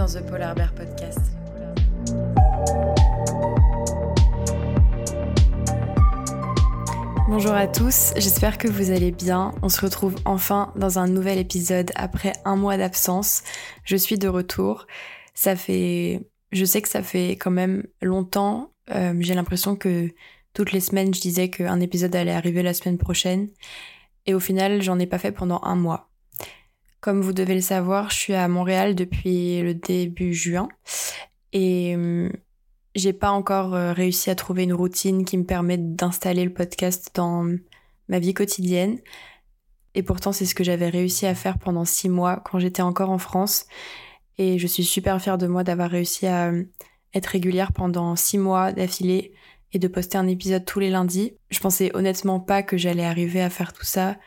dans The Polar Bear Podcast. Bonjour à tous, j'espère que vous allez bien. On se retrouve enfin dans un nouvel épisode après un mois d'absence. Je suis de retour. Ça fait, je sais que ça fait quand même longtemps. Euh, J'ai l'impression que toutes les semaines je disais qu'un épisode allait arriver la semaine prochaine. Et au final, j'en ai pas fait pendant un mois. Comme vous devez le savoir, je suis à Montréal depuis le début juin et hum, j'ai pas encore euh, réussi à trouver une routine qui me permette d'installer le podcast dans ma vie quotidienne. Et pourtant, c'est ce que j'avais réussi à faire pendant six mois quand j'étais encore en France. Et je suis super fière de moi d'avoir réussi à hum, être régulière pendant six mois d'affilée et de poster un épisode tous les lundis. Je pensais honnêtement pas que j'allais arriver à faire tout ça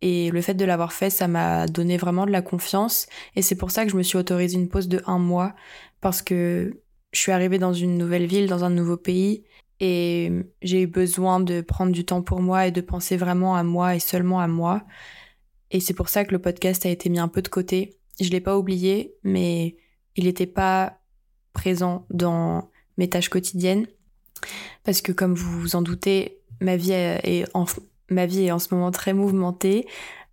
et le fait de l'avoir fait, ça m'a donné vraiment de la confiance. Et c'est pour ça que je me suis autorisé une pause de un mois. Parce que je suis arrivée dans une nouvelle ville, dans un nouveau pays. Et j'ai eu besoin de prendre du temps pour moi et de penser vraiment à moi et seulement à moi. Et c'est pour ça que le podcast a été mis un peu de côté. Je l'ai pas oublié, mais il n'était pas présent dans mes tâches quotidiennes. Parce que comme vous vous en doutez, ma vie est en, ma vie est en ce moment très mouvementée,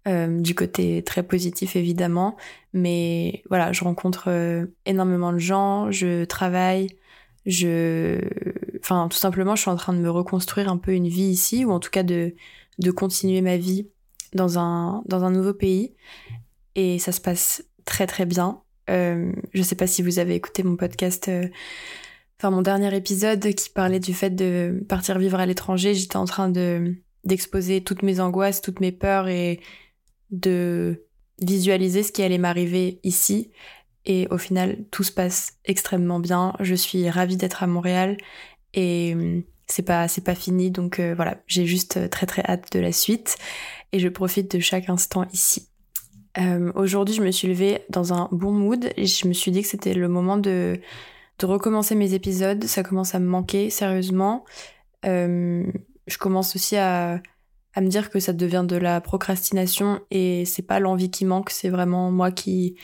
euh, du côté très positif évidemment, mais voilà, je rencontre euh, énormément de gens, je travaille, je, enfin tout simplement, je suis en train de me reconstruire un peu une vie ici, ou en tout cas de de continuer ma vie dans un dans un nouveau pays, et ça se passe très très bien. Euh, je sais pas si vous avez écouté mon podcast. Euh, enfin, mon dernier épisode qui parlait du fait de partir vivre à l'étranger, j'étais en train de d'exposer toutes mes angoisses, toutes mes peurs et de visualiser ce qui allait m'arriver ici. Et au final, tout se passe extrêmement bien. Je suis ravie d'être à Montréal et hum, c'est pas c'est pas fini. Donc euh, voilà, j'ai juste très très hâte de la suite et je profite de chaque instant ici. Euh, Aujourd'hui, je me suis levée dans un bon mood et je me suis dit que c'était le moment de de recommencer mes épisodes. Ça commence à me manquer sérieusement. Euh, je commence aussi à, me dire que ça devient de la procrastination et c'est pas l'envie qui manque, c'est vraiment moi qui,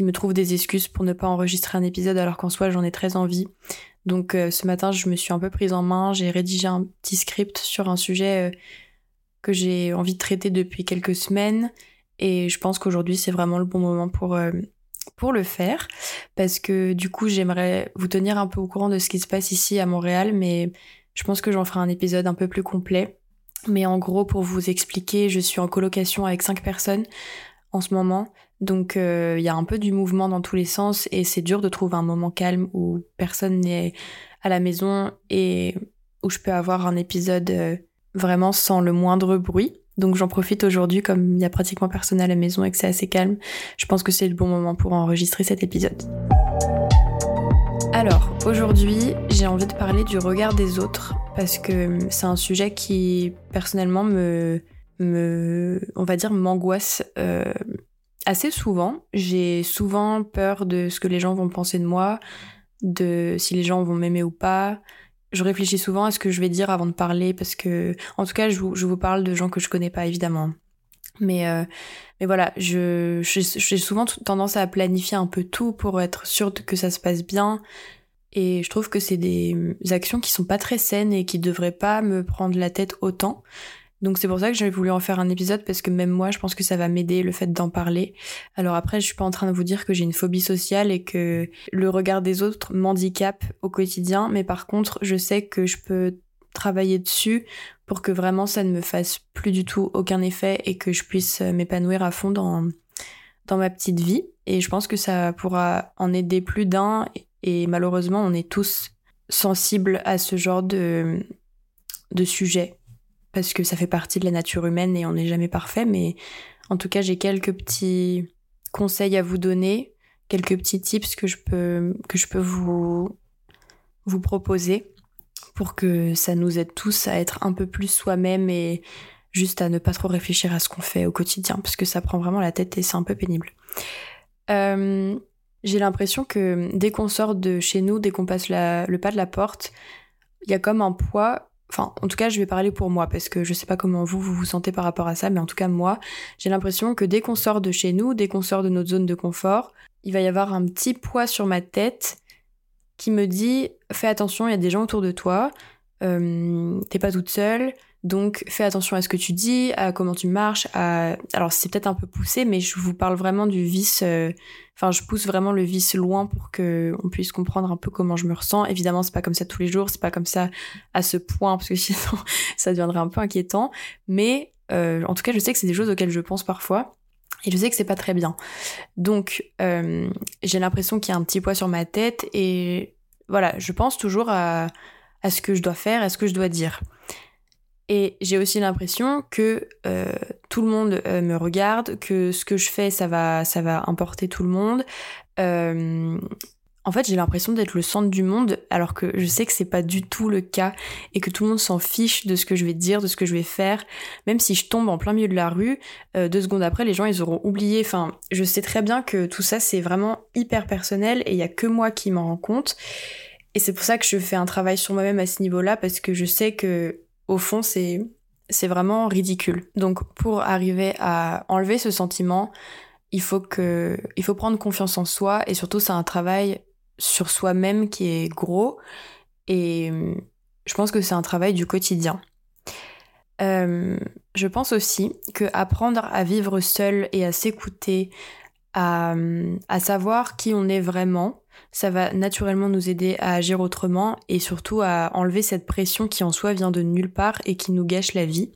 me trouve des excuses pour ne pas enregistrer un épisode alors qu'en soi j'en ai très envie. Donc euh, ce matin je me suis un peu prise en main, j'ai rédigé un petit script sur un sujet euh, que j'ai envie de traiter depuis quelques semaines et je pense qu'aujourd'hui c'est vraiment le bon moment euh, pour le faire parce que du coup j'aimerais vous tenir un peu au courant de ce qui se passe ici à Montréal mais je pense que j'en ferai un épisode un peu plus complet. Mais en gros, pour vous expliquer, je suis en colocation avec cinq personnes en ce moment. Donc euh, il y a un peu du mouvement dans tous les sens et c'est dur de trouver un moment calme où personne n'est à la maison et où je peux avoir un épisode euh, vraiment sans le moindre bruit. Donc j'en profite aujourd'hui comme il y a pratiquement personne à la maison et que c'est assez calme. Je pense que c'est le bon moment pour enregistrer cet épisode. Alors, aujourd'hui, j'ai envie de parler du regard des autres parce que c'est un sujet qui, personnellement, me, me on va dire, m'angoisse euh, assez souvent. J'ai souvent peur de ce que les gens vont penser de moi, de si les gens vont m'aimer ou pas. Je réfléchis souvent à ce que je vais dire avant de parler parce que, en tout cas, je vous, je vous parle de gens que je connais pas, évidemment. Mais, euh, mais voilà, je, j'ai souvent tendance à planifier un peu tout pour être sûre que ça se passe bien. Et je trouve que c'est des actions qui sont pas très saines et qui devraient pas me prendre la tête autant. Donc c'est pour ça que j'avais voulu en faire un épisode parce que même moi je pense que ça va m'aider le fait d'en parler. Alors après je suis pas en train de vous dire que j'ai une phobie sociale et que le regard des autres m'handicape au quotidien, mais par contre je sais que je peux travailler dessus pour que vraiment ça ne me fasse plus du tout aucun effet et que je puisse euh, m'épanouir à fond dans, dans ma petite vie. Et je pense que ça pourra en aider plus d'un. Et malheureusement, on est tous sensibles à ce genre de, de sujet. Parce que ça fait partie de la nature humaine et on n'est jamais parfait. Mais en tout cas, j'ai quelques petits conseils à vous donner, quelques petits tips que je peux, que je peux vous, vous proposer pour que ça nous aide tous à être un peu plus soi-même et juste à ne pas trop réfléchir à ce qu'on fait au quotidien, parce que ça prend vraiment la tête et c'est un peu pénible. Euh, j'ai l'impression que dès qu'on sort de chez nous, dès qu'on passe le pas de la porte, il y a comme un poids. Enfin, en tout cas, je vais parler pour moi parce que je sais pas comment vous vous vous sentez par rapport à ça, mais en tout cas moi, j'ai l'impression que dès qu'on sort de chez nous, dès qu'on sort de notre zone de confort, il va y avoir un petit poids sur ma tête qui me dit fais attention, il y a des gens autour de toi, euh, t'es pas toute seule, donc fais attention à ce que tu dis, à comment tu marches. À... Alors c'est peut-être un peu poussé, mais je vous parle vraiment du vice. Euh, enfin, je pousse vraiment le vice loin pour que on puisse comprendre un peu comment je me ressens. Évidemment, c'est pas comme ça tous les jours, c'est pas comme ça à ce point parce que sinon ça deviendrait un peu inquiétant. Mais euh, en tout cas, je sais que c'est des choses auxquelles je pense parfois. Et je sais que c'est pas très bien. Donc, euh, j'ai l'impression qu'il y a un petit poids sur ma tête et voilà, je pense toujours à, à ce que je dois faire, à ce que je dois dire. Et j'ai aussi l'impression que euh, tout le monde euh, me regarde, que ce que je fais, ça va, ça va importer tout le monde. En fait, j'ai l'impression d'être le centre du monde, alors que je sais que c'est pas du tout le cas et que tout le monde s'en fiche de ce que je vais dire, de ce que je vais faire. Même si je tombe en plein milieu de la rue, deux secondes après, les gens ils auront oublié. Enfin, je sais très bien que tout ça c'est vraiment hyper personnel et il y a que moi qui m'en rends compte. Et c'est pour ça que je fais un travail sur moi-même à ce niveau-là parce que je sais que au fond, c'est c'est vraiment ridicule. Donc pour arriver à enlever ce sentiment, il faut que il faut prendre confiance en soi et surtout c'est un travail sur soi-même qui est gros et je pense que c'est un travail du quotidien. Euh, je pense aussi que apprendre à vivre seul et à s'écouter, à, à savoir qui on est vraiment, ça va naturellement nous aider à agir autrement et surtout à enlever cette pression qui en soi vient de nulle part et qui nous gâche la vie.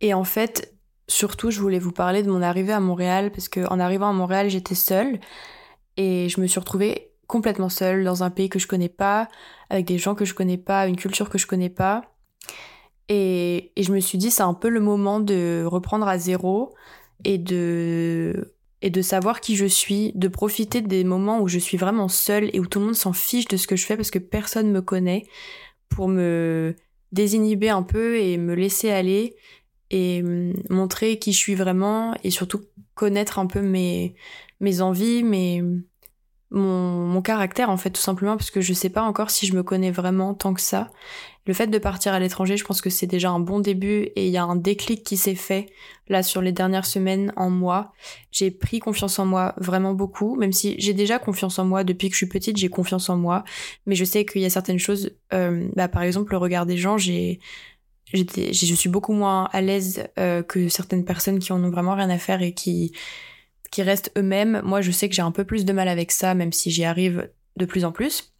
Et en fait, surtout, je voulais vous parler de mon arrivée à Montréal parce qu'en arrivant à Montréal, j'étais seule et je me suis retrouvée complètement seule dans un pays que je connais pas, avec des gens que je connais pas, une culture que je connais pas. Et, et je me suis dit, c'est un peu le moment de reprendre à zéro et de et de savoir qui je suis, de profiter des moments où je suis vraiment seule et où tout le monde s'en fiche de ce que je fais parce que personne me connaît pour me désinhiber un peu et me laisser aller et hum, montrer qui je suis vraiment et surtout connaître un peu mes, mes envies, mes, mon, mon caractère en fait tout simplement parce que je sais pas encore si je me connais vraiment tant que ça. Le fait de partir à l'étranger, je pense que c'est déjà un bon début et il y a un déclic qui s'est fait là sur les dernières semaines en moi. J'ai pris confiance en moi vraiment beaucoup, même si j'ai déjà confiance en moi depuis que je suis petite, j'ai confiance en moi, mais je sais qu'il y a certaines choses, euh, bah, par exemple le regard des gens, j'ai j'étais je suis beaucoup moins à l'aise euh, que certaines personnes qui en ont vraiment rien à faire et qui qui restent eux-mêmes. Moi, je sais que j'ai un peu plus de mal avec ça, même si j'y arrive de plus en plus.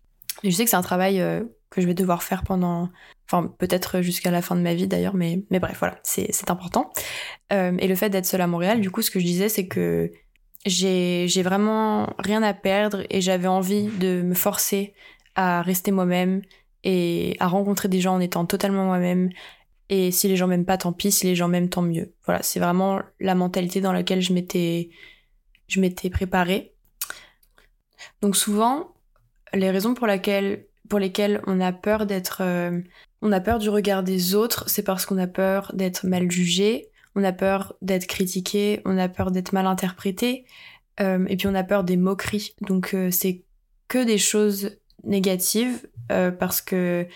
Et je sais que c'est un travail euh, que je vais devoir faire pendant, enfin peut-être jusqu'à la fin de ma vie d'ailleurs, mais, mais bref, voilà, c'est important. Euh, et le fait d'être seule à Montréal, du coup, ce que je disais, c'est que j'ai vraiment rien à perdre et j'avais envie de me forcer à rester moi-même et à rencontrer des gens en étant totalement moi-même. Et si les gens m'aiment pas, tant pis. Si les gens m'aiment, tant mieux. Voilà, c'est vraiment la mentalité dans laquelle je m'étais je m'étais préparée. Donc souvent, les raisons pour, lesquelles on a peur d'être... Euh, on a peur du regard des autres, c'est parce qu'on a peur d'être mal jugé, on a peur d'être critiqué, on a peur d'être mal interprété, euh, et puis on a peur des moqueries. Donc euh, c'est que des choses négatives parce que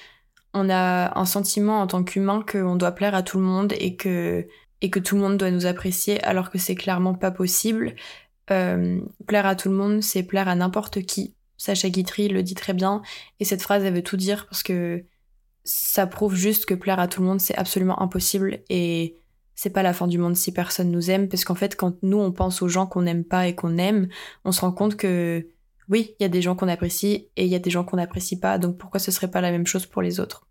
on a un sentiment en tant qu'humain qu'on doit plaire à tout le monde et que et que tout le monde doit nous apprécier alors que c'est clairement pas possible. Euh, plaire à tout le monde, c'est plaire à n'importe qui. Sacha Guitry le dit très bien, et cette phrase, elle veut tout dire parce que ça prouve juste que plaire à tout le monde, c'est absolument impossible, et c'est pas la fin du monde si personne nous aime, parce qu'en fait, quand nous, on pense aux gens qu'on n'aime pas et qu'on aime, on se rend compte que oui, il y a des gens qu'on apprécie, et il y a des gens qu'on n'apprécie pas, donc pourquoi ce serait pas la même chose pour les autres?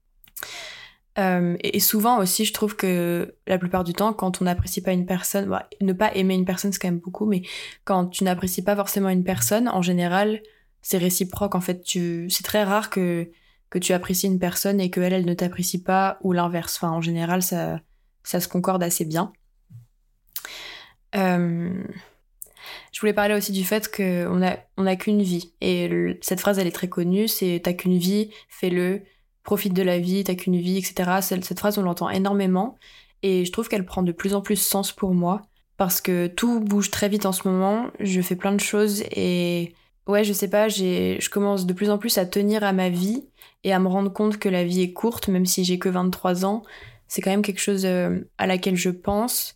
Euh, et souvent aussi, je trouve que la plupart du temps, quand on n'apprécie pas une personne, bah, ne pas aimer une personne, c'est quand même beaucoup, mais quand tu n'apprécies pas forcément une personne, en général, c'est réciproque. En fait, c'est très rare que que tu apprécies une personne et qu'elle, elle ne t'apprécie pas, ou l'inverse. Enfin, en général, ça, ça se concorde assez bien. Euh, je voulais parler aussi du fait qu'on a, on a qu'une vie. Et cette phrase, elle est très connue, c'est t'as qu'une vie, fais-le, profite de la vie, t'as qu'une vie, etc. Cette phrase, on l'entend énormément et je trouve qu'elle prend de plus en plus sens pour moi parce que tout bouge très vite en ce moment. Je fais plein de choses et ouais, je sais pas, je commence de plus en plus à tenir à ma vie et à me rendre compte que la vie est courte, même si j'ai que 23 ans. C'est quand même quelque chose euh, à laquelle je pense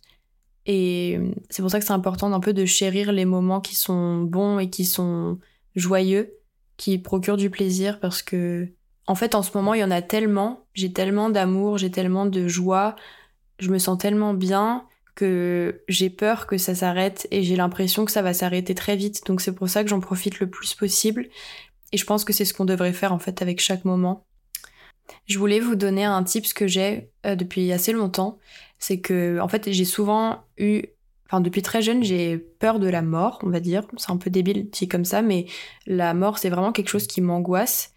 Et c'est pour ça que c'est important d'un peu de chérir les moments qui sont bons et qui sont joyeux, qui procurent du plaisir parce que, en fait, en ce moment, il y en a tellement. J'ai tellement d'amour, j'ai tellement de joie, je me sens tellement bien que j'ai peur que ça s'arrête et j'ai l'impression que ça va s'arrêter très vite. Donc c'est pour ça que j'en profite le plus possible. Et je pense que c'est ce qu'on devrait faire en fait avec chaque moment. Je voulais vous donner un tip que j'ai euh, depuis assez longtemps. C'est que en fait j'ai souvent eu, enfin depuis très jeune j'ai peur de la mort, on va dire. C'est un peu débile dit comme ça, mais la mort c'est vraiment quelque chose qui m'angoisse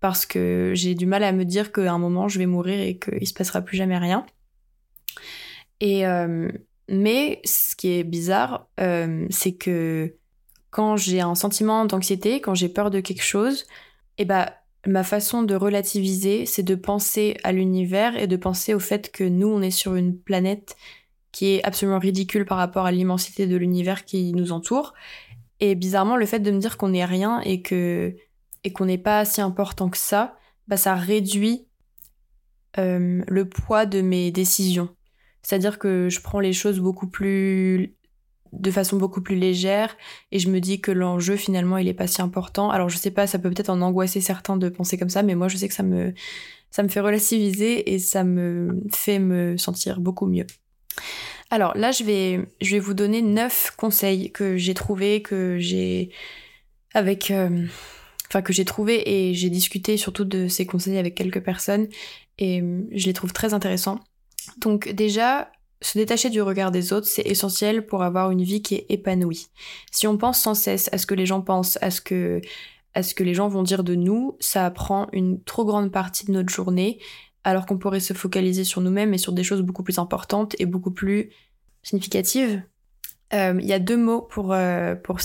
parce que j'ai du mal à me dire qu'à un moment je vais mourir et qu'il se passera plus jamais rien. Et euh, mais ce qui est bizarre, euh, c'est que quand j'ai un sentiment d'anxiété, quand j'ai peur de quelque chose, et eh bah ma façon de relativiser, c'est de penser à l'univers et de penser au fait que nous on est sur une planète qui est absolument ridicule par rapport à l'immensité de l'univers qui nous entoure. Et bizarrement, le fait de me dire qu'on n'est rien et que et qu'on n'est pas si important que ça, bah ça réduit euh, le poids de mes décisions. C'est-à-dire que je prends les choses beaucoup plus de façon beaucoup plus légère et je me dis que l'enjeu finalement il est pas si important. Alors je sais pas, ça peut peut-être en angoisser certains de penser comme ça, mais moi je sais que ça me ça me fait relativiser et ça me fait me sentir beaucoup mieux. Alors là je vais je vais vous donner neuf conseils que j'ai trouvés que j'ai avec euh, enfin que j'ai trouvé et j'ai discuté surtout de ces conseils avec quelques personnes et je les trouve très intéressants. Donc déjà, se détacher du regard des autres, c'est essentiel pour avoir une vie qui est épanouie. Si on pense sans cesse à ce que les gens pensent, à ce que, à ce que les gens vont dire de nous, ça prend une trop grande partie de notre journée, alors qu'on pourrait se focaliser sur nous-mêmes et sur des choses beaucoup plus importantes et beaucoup plus significatives. Euh, il y a deux mots pour, euh, pour,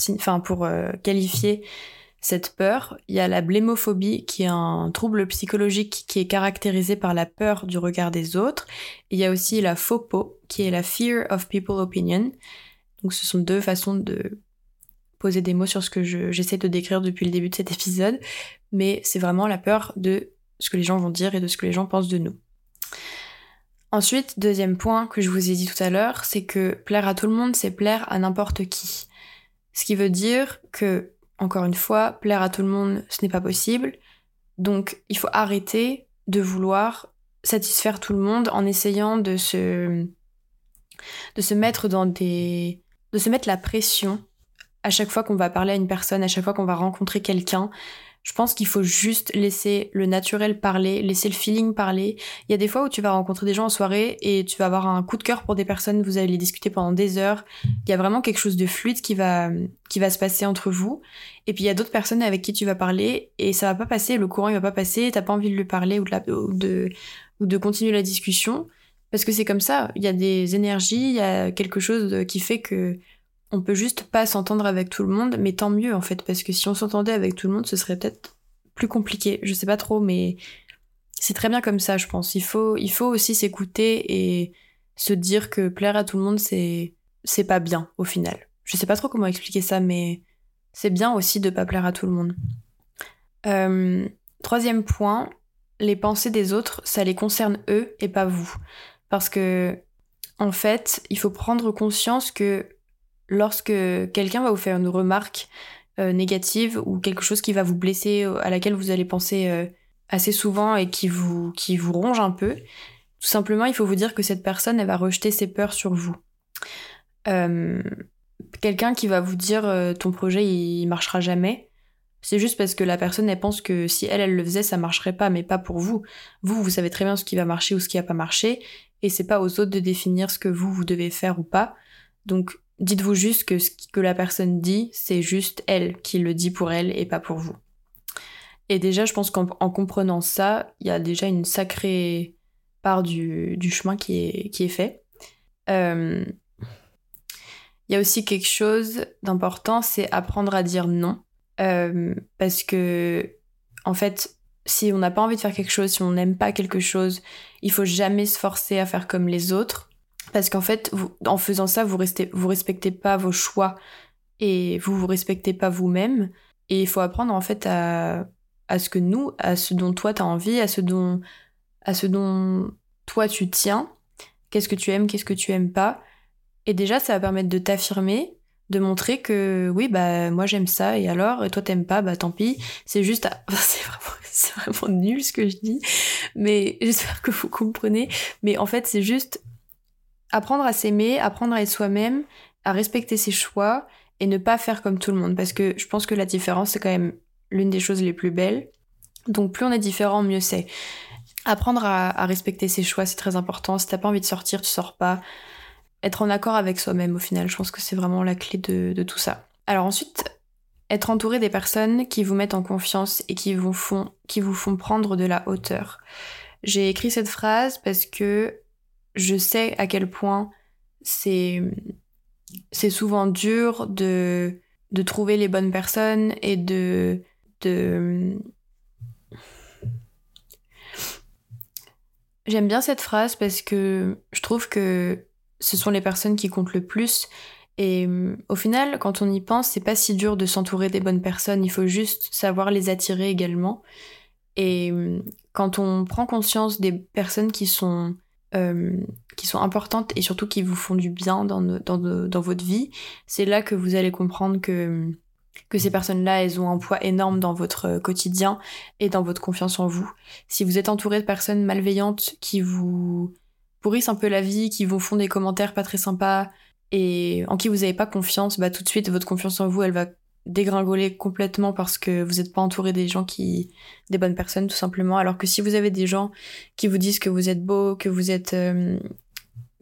pour euh, qualifier cette peur. Il y a la blémophobie, qui est un trouble psychologique qui est caractérisé par la peur du regard des autres. il y a aussi la phopo, qui est la fear of people opinion. Donc ce sont deux façons de poser des mots sur ce que j'essaie de décrire depuis le début de cet épisode, mais c'est vraiment la peur de ce que les gens vont dire et de ce que les gens pensent de nous. Ensuite, deuxième point que je vous ai dit tout à l'heure, c'est que plaire à tout le monde, c'est plaire à n'importe qui. Ce qui veut dire que encore une fois, plaire à tout le monde, ce n'est pas possible. Donc, il faut arrêter de vouloir satisfaire tout le monde en essayant de se, de se mettre dans des, de se mettre la pression à chaque fois qu'on va parler à une personne, à chaque fois qu'on va rencontrer quelqu'un, je pense qu'il faut juste laisser le naturel parler, laisser le feeling parler. Il y a des fois où tu vas rencontrer des gens en soirée et tu vas avoir un coup de cœur pour des personnes, vous allez les discuter pendant des heures. Il y a vraiment quelque chose de fluide qui va, qui va se passer entre vous. Et puis il y a d'autres personnes avec qui tu vas parler et ça va pas passer, le courant il va pas passer, t'as pas envie de lui parler ou de, de, ou de continuer la discussion. Parce que c'est comme ça, il y a des énergies, il y a quelque chose qui fait que on peut juste pas s'entendre avec tout le monde, mais tant mieux en fait, parce que si on s'entendait avec tout le monde, ce serait peut-être plus compliqué. Je sais pas trop, mais c'est très bien comme ça, je pense. Il faut, il aussi s'écouter et se dire que plaire à tout le monde, c'est, c'est pas bien au final. Je sais pas trop comment expliquer ça, mais c'est bien aussi de pas plaire à tout le monde. Euh, troisième point, les pensées des autres, ça les concerne eux et pas vous. Parce que, en fait, il faut prendre conscience que lorsque quelqu'un va vous faire une remarque euh, négative ou quelque chose qui va vous blesser, euh, à laquelle vous allez penser euh, assez souvent et qui vous, qui vous ronge un peu, tout simplement, il faut vous dire que cette personne, elle va rejeter ses peurs sur vous. quelqu'un qui va vous dire ton projet, il marchera jamais, c'est juste parce que la personne, elle pense que si elle, elle le faisait, ça marcherait pas, mais pas pour vous. Vous, vous savez très bien ce qui va marcher ou ce qui va pas marcher, et c'est pas aux autres de définir ce que vous, vous devez faire ou pas. Donc, Dites-vous juste que ce que la personne dit, c'est juste elle qui le dit pour elle et pas pour vous. Et déjà, je pense qu'en comprenant ça, il y a déjà une sacrée part du, chemin qui est, qui est fait. Euh, il y a aussi quelque chose d'important, c'est apprendre à dire non. Euh, parce que, en fait, si on n'a pas envie de faire quelque chose, si on n'aime pas quelque chose, il faut jamais se forcer à faire comme les autres parce qu'en fait, en faisant ça, vous restez, vous respectez pas vos choix et vous vous respectez pas vous-même. Et il faut apprendre en fait à, à ce que nous, à ce dont toi t'as envie, à ce dont, à ce dont toi tu tiens. Qu'est-ce que tu aimes, qu'est-ce que tu aimes pas. Et déjà, ça va permettre de t'affirmer, de montrer que oui, bah moi j'aime ça, et alors, et toi t'aimes pas, bah tant pis. C'est juste, c'est vraiment, c'est vraiment nul ce que je dis, mais j'espère que vous comprenez. Mais en fait, c'est juste apprendre à s'aimer, apprendre à être soi-même, à respecter ses choix et ne pas faire comme tout le monde. Parce que je pense que la différence, c'est quand même l'une des choses les plus belles. Donc plus on est différent, mieux c'est. Apprendre à, respecter ses choix, c'est très important. Si t'as pas envie de sortir, tu sors pas. Être en accord avec soi-même, au final, je pense que c'est vraiment la clé de, tout ça. Alors ensuite, être entouré des personnes qui vous mettent en confiance et qui vous font, qui vous font prendre de la hauteur. J'ai écrit cette phrase parce que je sais à quel point c'est c'est souvent dur de de trouver les bonnes personnes et de de J'aime bien cette phrase parce que je trouve que ce sont les personnes qui comptent le plus. Et au final, quand on y pense, c'est pas si dur de s'entourer des bonnes personnes. Il faut juste savoir les attirer également. Et quand on prend conscience des personnes qui sont euh, qui sont importantes et surtout qui vous font du bien dans, dans, dans votre vie, c'est là que vous allez comprendre que, que ces personnes-là, elles ont un poids énorme dans votre quotidien et dans votre confiance en vous. Si vous êtes entouré de personnes malveillantes qui vous pourrissent un peu la vie, qui vous font des commentaires pas très sympas et en qui vous n'avez pas confiance, bah tout de suite votre confiance en vous, elle va dégringoler complètement parce que vous n'êtes pas entouré des gens qui des bonnes personnes tout simplement. Alors que si vous avez des gens qui vous disent que vous êtes beau que vous êtes euh,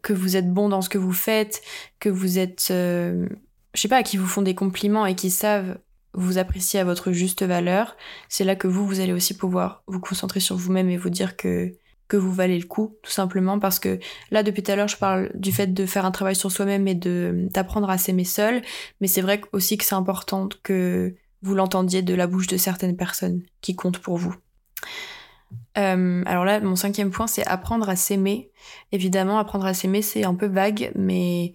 que vous êtes bon dans ce que vous faites que vous êtes euh, je sais pas qui vous font des compliments et qui savent vous apprécier à votre juste valeur c'est là que vous vous allez aussi pouvoir vous concentrer sur vous-même et vous dire que que vous valez le coup, tout simplement parce que là depuis tout à l'heure je parle du fait de faire un travail sur soi-même et d'apprendre à s'aimer seul, mais c'est vrai aussi que c'est important que vous l'entendiez de la bouche de certaines personnes qui comptent pour vous. Euh, alors là, mon cinquième point, c'est apprendre à s'aimer. Évidemment, apprendre à s'aimer, c'est un peu vague, mais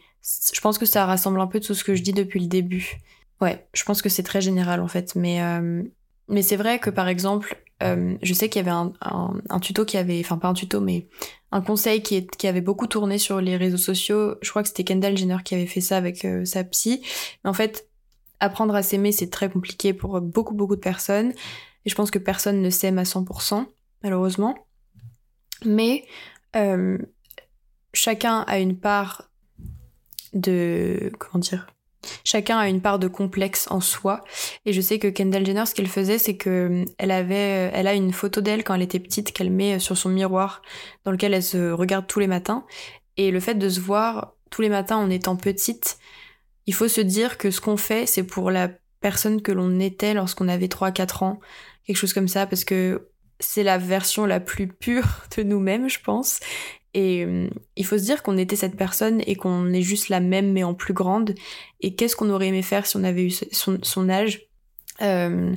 je pense que ça rassemble un peu tout ce que je dis depuis le début. Ouais, je pense que c'est très général en fait, mais euh, mais c'est vrai que par exemple, euh, je sais qu'il y avait un, tuto qui avait, enfin pas un tuto, mais un conseil qui, est, qui avait beaucoup tourné sur les réseaux sociaux. Je crois que c'était Kendall Jenner qui avait fait ça avec euh, sa psy. Mais en fait, apprendre à s'aimer, c'est très compliqué pour beaucoup, beaucoup de personnes. Et je pense que personne ne s'aime à 100%, malheureusement. Mais euh, chacun a une part de... Comment dire Chacun a une part de complexe en soi. Et je sais que Kendall Jenner, ce qu'elle faisait, c'est que euh, elle avait, euh, elle a une photo d'elle quand elle était petite qu'elle met euh, sur son miroir, dans lequel elle se regarde tous les matins. Et le fait de se voir tous les matins en étant petite, il faut se dire que ce qu'on fait, c'est pour la personne que l'on était lorsqu'on avait 3-4 ans, quelque chose comme ça, parce que c'est la version la plus pure de nous-mêmes, je pense. Et euh, il faut se dire qu'on était cette personne et qu'on est juste la même mais en plus grande. Et qu'est-ce qu'on aurait aimé faire si on avait eu son, âge? Euh,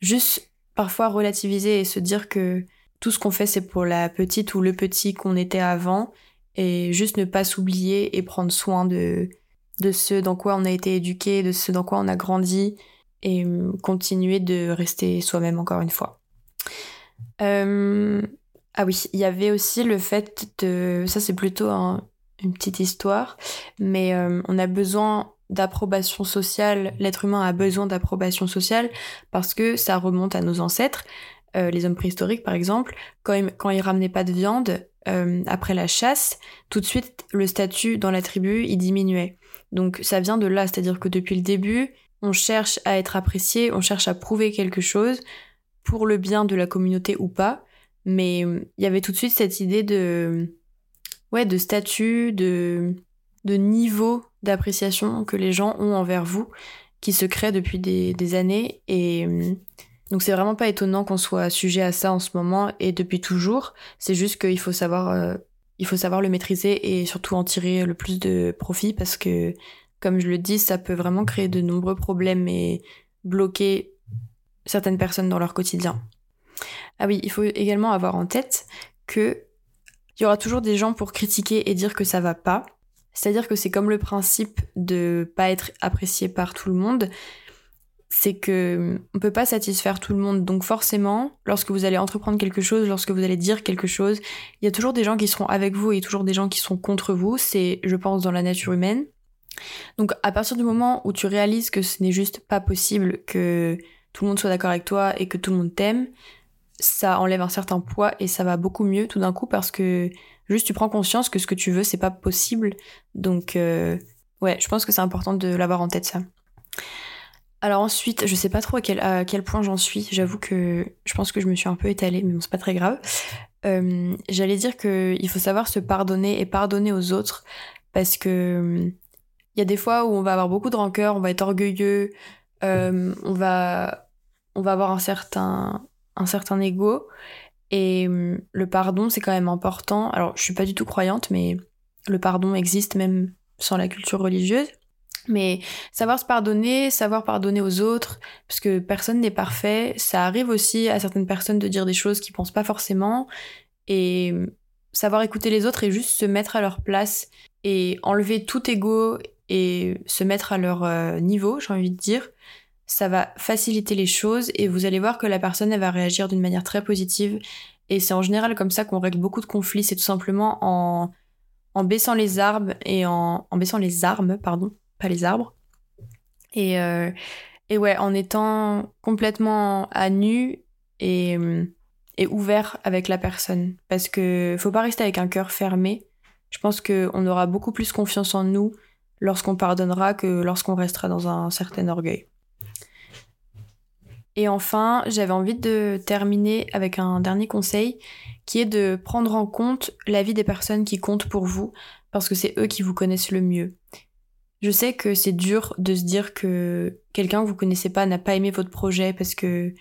Juste parfois relativiser et se dire que tout ce qu'on fait c'est pour la petite ou le petit qu'on était avant et juste ne pas s'oublier et prendre soin de, de ce dans quoi on a été éduqué, de ce dans quoi on a grandi et euh, continuer de rester soi-même encore une fois. Ah oui, il y avait aussi le fait de... Ça c'est plutôt une petite histoire, mais euh, on a besoin d'approbation sociale, l'être humain a besoin d'approbation sociale parce que ça remonte à nos ancêtres, euh, les hommes préhistoriques par exemple, quand ils, quand ils ramenaient pas de viande euh, après la chasse, tout de suite le statut dans la tribu il diminuait. Donc ça vient de là, c'est-à-dire que depuis le début, on cherche à être apprécié, on cherche à prouver quelque chose pour le bien de la communauté ou pas. Mais euh, il y avait tout de suite cette idée de, ouais, de statut, de, de niveau d'appréciation que les gens ont envers vous, qui se crée depuis des, années. Et euh, donc c'est vraiment pas étonnant qu'on soit sujet à ça en ce moment et depuis toujours. C'est juste qu'il faut savoir, euh, il faut savoir le maîtriser et surtout en tirer le plus de profit parce que, comme je le dis, ça peut vraiment créer de nombreux problèmes et bloquer certaines personnes dans leur quotidien. Ah oui, il faut également avoir en tête que il y aura toujours des gens pour critiquer et dire que ça va pas. C'est-à-dire que c'est comme le principe de pas être apprécié par tout le monde. C'est que on peut pas satisfaire tout le monde. Donc forcément, lorsque vous allez entreprendre quelque chose, lorsque vous allez dire quelque chose, il y a toujours des gens qui seront avec vous et toujours des gens qui seront contre vous. C'est, je pense, dans la nature humaine. Donc à partir du moment où tu réalises que ce n'est juste pas possible que tout le monde soit d'accord avec toi et que tout le monde t'aime, ça enlève un certain poids et ça va beaucoup mieux tout d'un coup parce que juste tu prends conscience que ce que tu veux c'est pas possible. Donc euh, ouais, je pense que c'est important de l'avoir en tête ça. Alors ensuite, je sais pas trop à quel, point j'en suis. J'avoue que je pense que je me suis un peu étalée, mais bon, c'est pas très grave. Euh, J'allais dire qu'il faut savoir se pardonner et pardonner aux autres parce que il y a des fois où on va avoir beaucoup de rancœur, on va être orgueilleux, euh, on va on va avoir un certain un certain ego et hum, le pardon c'est quand même important. Alors je suis pas du tout croyante, mais le pardon existe même sans la culture religieuse. Mais savoir se pardonner, savoir pardonner aux autres, parce que personne n'est parfait, ça arrive aussi à certaines personnes de dire des choses qu'ils pensent pas forcément, et hum, savoir écouter les autres et juste se mettre à leur place et enlever tout ego et se mettre à leur euh, niveau, j'ai envie de dire, ça va faciliter les choses et vous allez voir que la personne elle va réagir d'une manière très positive et c'est en général comme ça qu'on règle beaucoup de conflits, c'est tout simplement en en baissant les arbres et en, en baissant les armes, pardon, pas les arbres. Et, euh, et ouais, en étant complètement à nu et, et ouvert avec la personne. Parce que faut pas rester avec un cœur fermé. Je pense qu'on aura beaucoup plus confiance en nous lorsqu'on pardonnera que lorsqu'on restera dans un certain orgueil. Et enfin, j'avais envie de terminer avec un dernier conseil qui est de prendre en compte l'avis des personnes qui comptent pour vous parce que c'est eux qui vous connaissent le mieux. Je sais que c'est dur de se dire que quelqu'un que vous connaissez pas n'a pas aimé votre projet parce que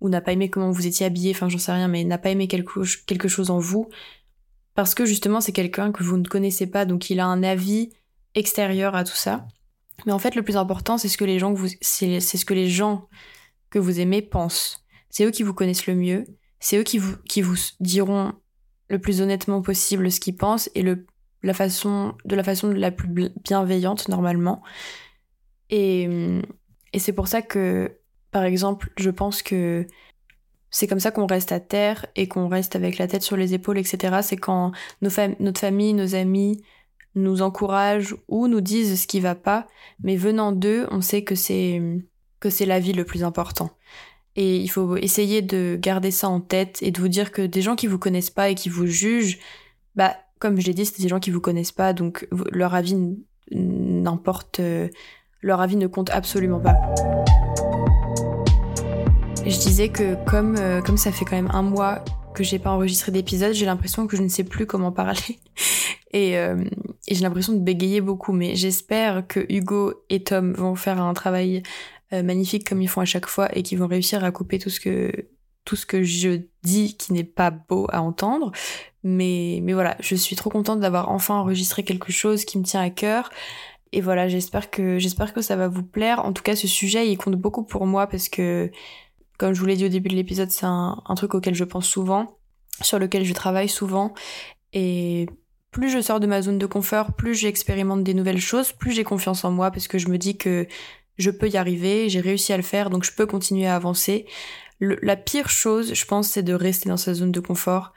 ou n'a pas aimé comment vous étiez habillé, enfin j'en sais rien, mais n'a pas aimé quelque, chose en vous parce que justement c'est quelqu'un que vous ne connaissez pas donc il a un avis extérieur à tout ça. Mais en fait le plus important c'est ce que les gens c'est ce que les gens que vous aimez pensent. C'est eux qui vous connaissent le mieux, c'est eux qui vous, qui vous diront le plus honnêtement possible ce qu'ils pensent et le, la façon, de la façon la plus bienveillante normalement. Et, et c'est pour ça que, par exemple, je pense que c'est comme ça qu'on reste à terre et qu'on reste avec la tête sur les épaules, etc. C'est quand nos notre famille, nos amis nous encouragent ou nous disent ce qui va pas, mais venant d'eux, on sait que c'est que c'est la vie le plus important. Et il faut essayer de garder ça en tête et de vous dire que des gens qui vous connaissent pas et qui vous jugent, bah, comme je l'ai dit, c'est des gens qui vous connaissent pas, donc leur avis n'importe, euh, leur avis ne compte absolument pas. Je disais que comme, euh, comme ça fait quand même un mois que j'ai pas enregistré d'épisode, j'ai l'impression que je ne sais plus comment parler. Euh, et j'ai l'impression de bégayer beaucoup, mais j'espère que Hugo et Tom vont faire un travail euh, magnifiques comme ils font à chaque fois et qui vont réussir à couper tout ce que tout ce que je dis qui n'est pas beau à entendre. Mais, mais voilà, je suis trop contente d'avoir enfin enregistré quelque chose qui me tient à cœur. Et voilà, j'espère que, j'espère que ça va vous plaire. En tout cas, ce sujet, il compte beaucoup pour moi parce que, comme je vous l'ai dit au début de l'épisode, c'est un, un truc auquel je pense souvent, sur lequel je travaille souvent. Et plus je sors de ma zone de confort, plus j'expérimente des nouvelles choses, plus j'ai confiance en moi parce que je me dis que je peux y arriver, j'ai réussi à le faire, donc je peux continuer à avancer. la pire chose, je pense, c'est de rester dans sa zone de confort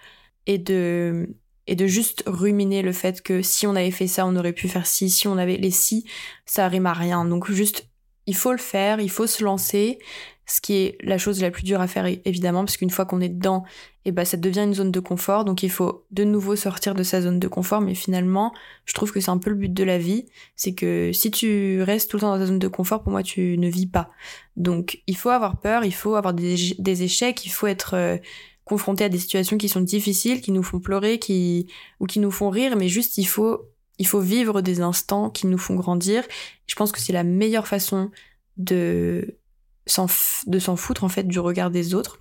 et de et de juste ruminer le fait que si on avait fait ça, on aurait pu faire ci, si on avait les si, ça rime à rien. Donc juste, il faut le faire, il faut se lancer, ce qui est la chose la plus dure à faire évidemment, parce qu'une fois qu'on est dedans, et bah ça devient une zone de confort, donc il faut de nouveau sortir de sa zone de confort, mais finalement, je trouve que c'est un peu le but de la vie, c'est que si tu restes tout le temps dans ta zone de confort, pour moi, tu ne vis pas. Donc il faut avoir peur, il faut avoir des, échecs, il faut être euh, confronté à des situations qui sont difficiles, qui nous font pleurer, qui ou qui nous font rire, mais juste il faut il faut vivre des instants qui nous font grandir. Je pense que c'est la meilleure façon de de s'en foutre en fait du regard des autres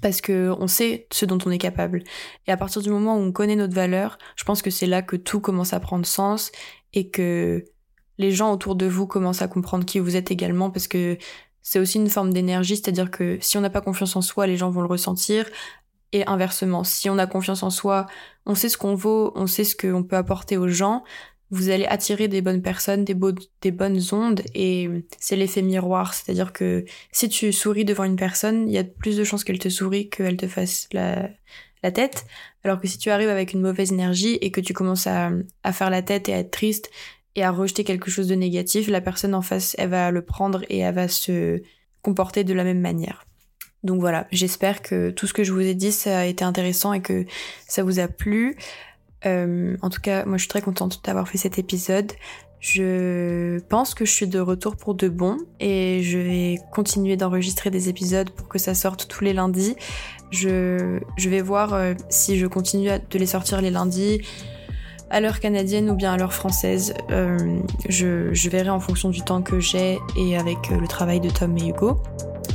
parce que on sait ce dont on est capable. Et à partir du moment où on connaît notre valeur, je pense que c'est là que tout commence à prendre sens et que les gens autour de vous commencent à comprendre qui vous êtes également parce que c'est aussi une forme d'énergie, c'est-à-dire que si on n'a pas confiance en soi, les gens vont le ressentir. Et inversement, si on a confiance en soi, on sait ce qu'on vaut, on sait ce qu'on peut apporter aux gens, vous allez attirer des bonnes personnes, des, des bonnes ondes, et c'est l'effet miroir. C'est-à-dire que si tu souris devant une personne, il y a plus de chances qu'elle te sourie qu'elle te fasse la, la tête. Alors que si tu arrives avec une mauvaise énergie et que tu commences à, à faire la tête et à être triste, et à rejeter quelque chose de négatif, la personne en face, elle va le prendre et elle va se comporter de la même manière. Donc voilà, j'espère que tout ce que je vous ai dit, ça a été intéressant et que ça vous a plu. Euh, en tout cas, moi je suis très contente d'avoir fait cet épisode. Je pense que je suis de retour pour de bon et je vais continuer d'enregistrer des épisodes pour que ça sorte tous les lundis. Je, vais voir euh, si je continue de les sortir les lundis à l'heure canadienne ou bien à l'heure française. Euh, je, verrai en fonction du temps que j'ai et avec le travail de Tom et Hugo.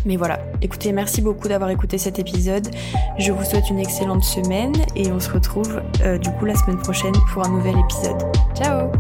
Mais voilà, écoutez, merci beaucoup d'avoir écouté cet épisode. Je vous souhaite une excellente semaine et on se retrouve euh, du coup la semaine prochaine pour un nouvel épisode. Ciao